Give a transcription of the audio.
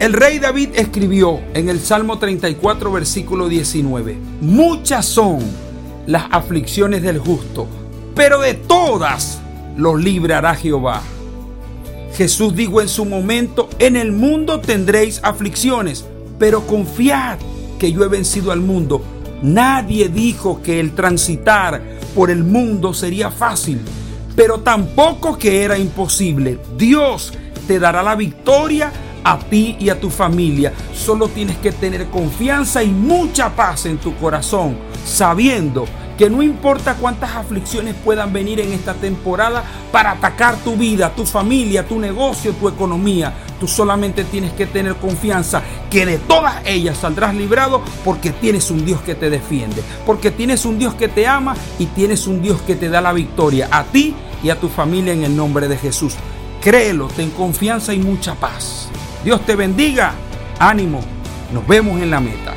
El rey David escribió en el Salmo 34, versículo 19, muchas son las aflicciones del justo, pero de todas los librará Jehová. Jesús dijo en su momento, en el mundo tendréis aflicciones, pero confiad que yo he vencido al mundo. Nadie dijo que el transitar por el mundo sería fácil, pero tampoco que era imposible. Dios te dará la victoria a ti y a tu familia. Solo tienes que tener confianza y mucha paz en tu corazón, sabiendo que no importa cuántas aflicciones puedan venir en esta temporada para atacar tu vida, tu familia, tu negocio, tu economía. Tú solamente tienes que tener confianza que de todas ellas saldrás librado porque tienes un Dios que te defiende, porque tienes un Dios que te ama y tienes un Dios que te da la victoria a ti y a tu familia en el nombre de Jesús. Créelo, ten confianza y mucha paz. Dios te bendiga. Ánimo. Nos vemos en la meta.